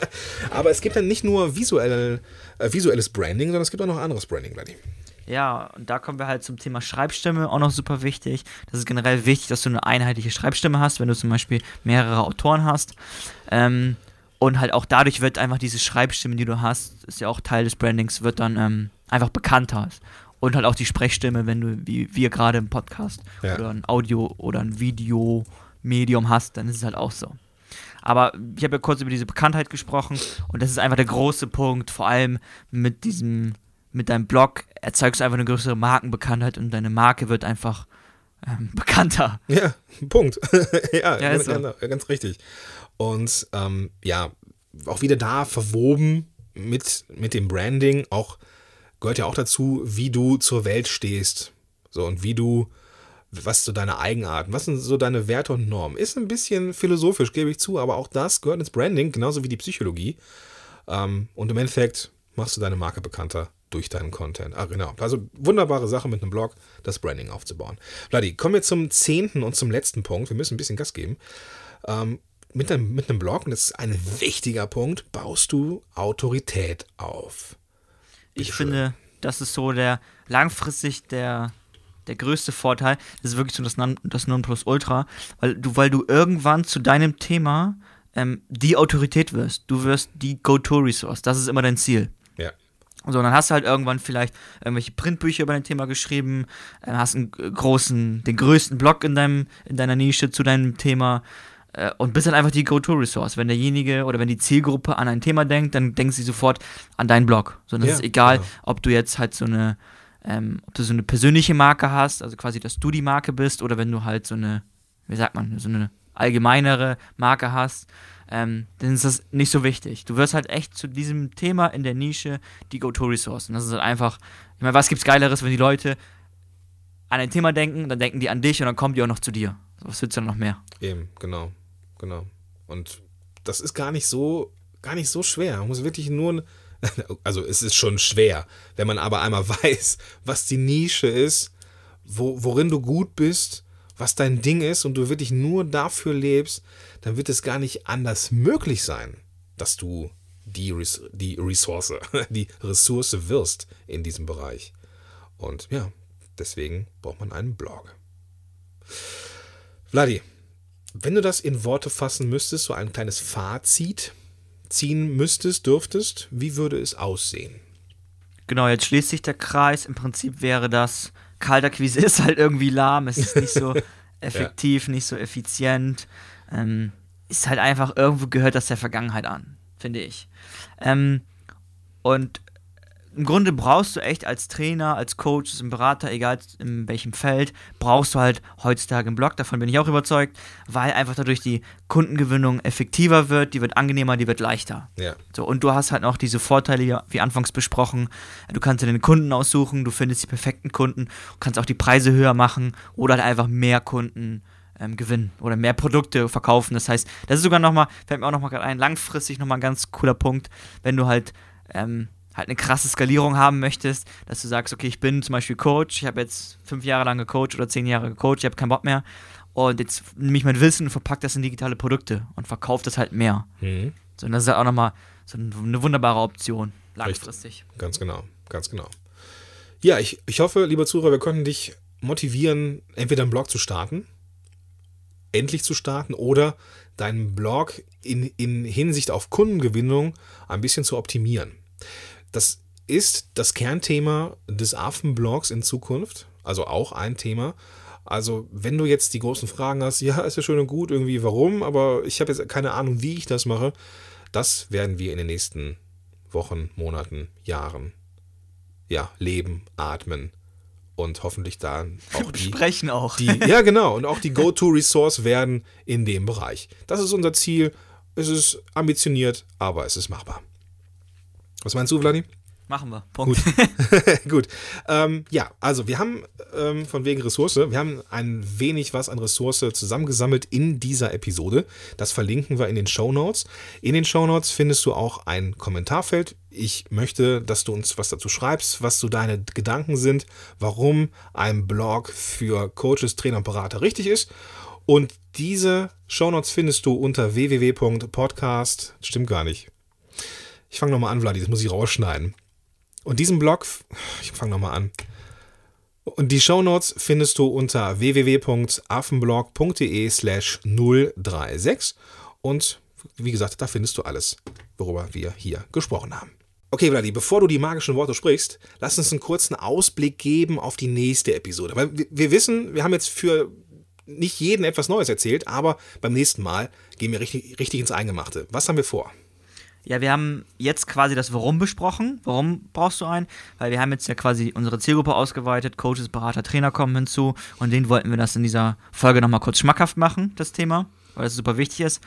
Aber es gibt dann nicht nur visuell, äh, visuelles Branding, sondern es gibt auch noch anderes Branding, Vladi. Ja, und da kommen wir halt zum Thema Schreibstimme, auch noch super wichtig. Das ist generell wichtig, dass du eine einheitliche Schreibstimme hast, wenn du zum Beispiel mehrere Autoren hast. Ähm, und halt auch dadurch wird einfach diese Schreibstimme, die du hast, ist ja auch Teil des Brandings, wird dann ähm, einfach bekannter. Und halt auch die Sprechstimme, wenn du, wie wir gerade im Podcast ja. oder ein Audio- oder ein Videomedium hast, dann ist es halt auch so. Aber ich habe ja kurz über diese Bekanntheit gesprochen und das ist einfach der große Punkt, vor allem mit diesem, mit deinem Blog erzeugst du einfach eine größere Markenbekanntheit und deine Marke wird einfach ähm, bekannter. Ja, Punkt. ja, ja ganz, so. ganz, ganz, richtig. Und ähm, ja, auch wieder da verwoben mit, mit dem Branding, auch gehört ja auch dazu, wie du zur Welt stehst. So, und wie du, was so deine Eigenarten, was sind so deine Werte und Normen. Ist ein bisschen philosophisch, gebe ich zu, aber auch das gehört ins Branding, genauso wie die Psychologie. Ähm, und im Endeffekt machst du deine Marke bekannter durch deinen Content. Ah, genau. Also wunderbare Sache mit einem Blog, das Branding aufzubauen. Vladi, kommen wir zum zehnten und zum letzten Punkt. Wir müssen ein bisschen Gas geben. Ähm, mit, einem, mit einem Blog, und das ist ein wichtiger Punkt, baust du Autorität auf ich finde, das ist so der langfristig der, der größte Vorteil. Das ist wirklich so das, das Nonplusultra, weil du, weil du irgendwann zu deinem Thema ähm, die Autorität wirst. Du wirst die Go-To-Resource. Das ist immer dein Ziel. Ja. So, dann hast du halt irgendwann vielleicht irgendwelche Printbücher über dein Thema geschrieben, äh, hast einen großen, den größten Blog in deinem, in deiner Nische zu deinem Thema, äh, und bist dann einfach die Go-To-Resource. Wenn derjenige oder wenn die Zielgruppe an ein Thema denkt, dann denkt sie sofort an deinen Blog. So, das ja, ist egal, genau. ob du jetzt halt so eine, ähm, ob du so eine persönliche Marke hast, also quasi, dass du die Marke bist, oder wenn du halt so eine, wie sagt man, so eine allgemeinere Marke hast, ähm, dann ist das nicht so wichtig. Du wirst halt echt zu diesem Thema in der Nische die Go-To-Resource. Und das ist halt einfach, ich meine, was gibt's Geileres, wenn die Leute an ein Thema denken, dann denken die an dich und dann kommen die auch noch zu dir. Was willst du dann noch mehr? Eben, genau genau. Und das ist gar nicht so, gar nicht so schwer. Man muss wirklich nur, also es ist schon schwer, wenn man aber einmal weiß, was die Nische ist, wo, worin du gut bist, was dein Ding ist und du wirklich nur dafür lebst, dann wird es gar nicht anders möglich sein, dass du die, Res die Ressource, die Ressource wirst in diesem Bereich. Und ja, deswegen braucht man einen Blog. Vladi, wenn du das in Worte fassen müsstest, so ein kleines Fazit ziehen müsstest, dürftest, wie würde es aussehen? Genau, jetzt schließt sich der Kreis. Im Prinzip wäre das, Kalterquise ist halt irgendwie lahm, es ist nicht so effektiv, ja. nicht so effizient. Ähm, ist halt einfach, irgendwo gehört das der Vergangenheit an, finde ich. Ähm, und im Grunde brauchst du echt als Trainer, als Coach, als Berater, egal in welchem Feld, brauchst du halt heutzutage einen Blog, davon bin ich auch überzeugt, weil einfach dadurch die Kundengewinnung effektiver wird, die wird angenehmer, die wird leichter. Ja. So, und du hast halt noch diese Vorteile, wie anfangs besprochen, du kannst dir den Kunden aussuchen, du findest die perfekten Kunden, kannst auch die Preise höher machen oder halt einfach mehr Kunden ähm, gewinnen oder mehr Produkte verkaufen. Das heißt, das ist sogar nochmal, fällt mir auch nochmal gerade ein, langfristig nochmal ein ganz cooler Punkt, wenn du halt ähm, halt eine krasse Skalierung haben möchtest, dass du sagst, okay, ich bin zum Beispiel Coach, ich habe jetzt fünf Jahre lang gecoacht oder zehn Jahre gecoacht, ich habe keinen Bock mehr und jetzt nehme ich mein Wissen und verpacke das in digitale Produkte und verkaufe das halt mehr. Mhm. So, und das ist halt auch nochmal so eine wunderbare Option, langfristig. Richtig. Ganz genau, ganz genau. Ja, ich, ich hoffe, lieber Zuhörer, wir konnten dich motivieren, entweder einen Blog zu starten, endlich zu starten oder deinen Blog in, in Hinsicht auf Kundengewinnung ein bisschen zu optimieren. Das ist das Kernthema des Affenblogs in Zukunft, also auch ein Thema. Also, wenn du jetzt die großen Fragen hast, ja, ist ja schön und gut, irgendwie warum, aber ich habe jetzt keine Ahnung, wie ich das mache, das werden wir in den nächsten Wochen, Monaten, Jahren ja, leben, atmen und hoffentlich dann auch die sprechen auch. Die, ja, genau, und auch die Go-To-Resource werden in dem Bereich. Das ist unser Ziel. Es ist ambitioniert, aber es ist machbar. Was meinst du, Vladi? Machen wir. Punkt. Gut. Gut. Ähm, ja, also wir haben ähm, von wegen Ressource, wir haben ein wenig was an Ressource zusammengesammelt in dieser Episode. Das verlinken wir in den Show Notes. In den Show Notes findest du auch ein Kommentarfeld. Ich möchte, dass du uns was dazu schreibst, was so deine Gedanken sind, warum ein Blog für Coaches, Trainer und Berater richtig ist. Und diese Show Notes findest du unter www.podcast. Stimmt gar nicht. Ich fange nochmal an, Vladi, das muss ich rausschneiden. Und diesen Blog, ich fange nochmal an. Und die Shownotes findest du unter www.affenblog.de slash 036. Und wie gesagt, da findest du alles, worüber wir hier gesprochen haben. Okay, Vladi, bevor du die magischen Worte sprichst, lass uns einen kurzen Ausblick geben auf die nächste Episode. Weil wir wissen, wir haben jetzt für nicht jeden etwas Neues erzählt, aber beim nächsten Mal gehen wir richtig, richtig ins Eingemachte. Was haben wir vor? Ja, wir haben jetzt quasi das Warum besprochen. Warum brauchst du einen? Weil wir haben jetzt ja quasi unsere Zielgruppe ausgeweitet. Coaches, Berater, Trainer kommen hinzu. Und denen wollten wir das in dieser Folge nochmal kurz schmackhaft machen, das Thema, weil das super wichtig ist.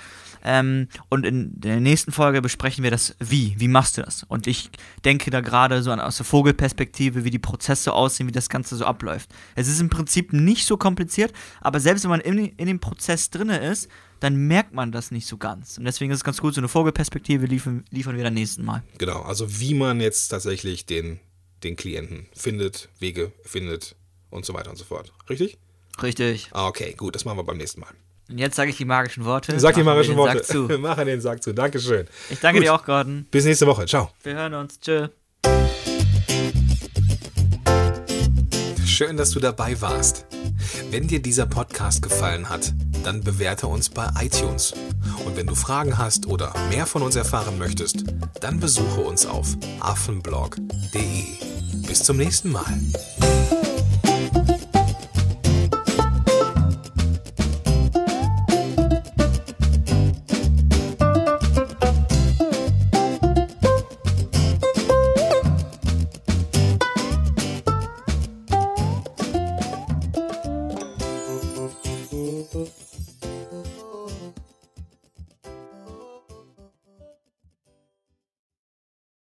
Ähm, und in der nächsten Folge besprechen wir das Wie. Wie machst du das? Und ich denke da gerade so an, aus der Vogelperspektive, wie die Prozesse aussehen, wie das Ganze so abläuft. Es ist im Prinzip nicht so kompliziert, aber selbst wenn man in, in dem Prozess drin ist, dann merkt man das nicht so ganz. Und deswegen ist es ganz gut, so eine Vogelperspektive liefern, liefern wir dann nächsten Mal. Genau, also wie man jetzt tatsächlich den, den Klienten findet, Wege findet und so weiter und so fort. Richtig? Richtig. Ah, okay, gut, das machen wir beim nächsten Mal. Und jetzt sage ich die magischen Worte. Sag die magischen Worte. Sack zu. Wir machen den Sack zu. Dankeschön. Ich danke Gut. dir auch, Gordon. Bis nächste Woche. Ciao. Wir hören uns. Tschö. Schön, dass du dabei warst. Wenn dir dieser Podcast gefallen hat, dann bewerte uns bei iTunes. Und wenn du Fragen hast oder mehr von uns erfahren möchtest, dann besuche uns auf affenblog.de. Bis zum nächsten Mal.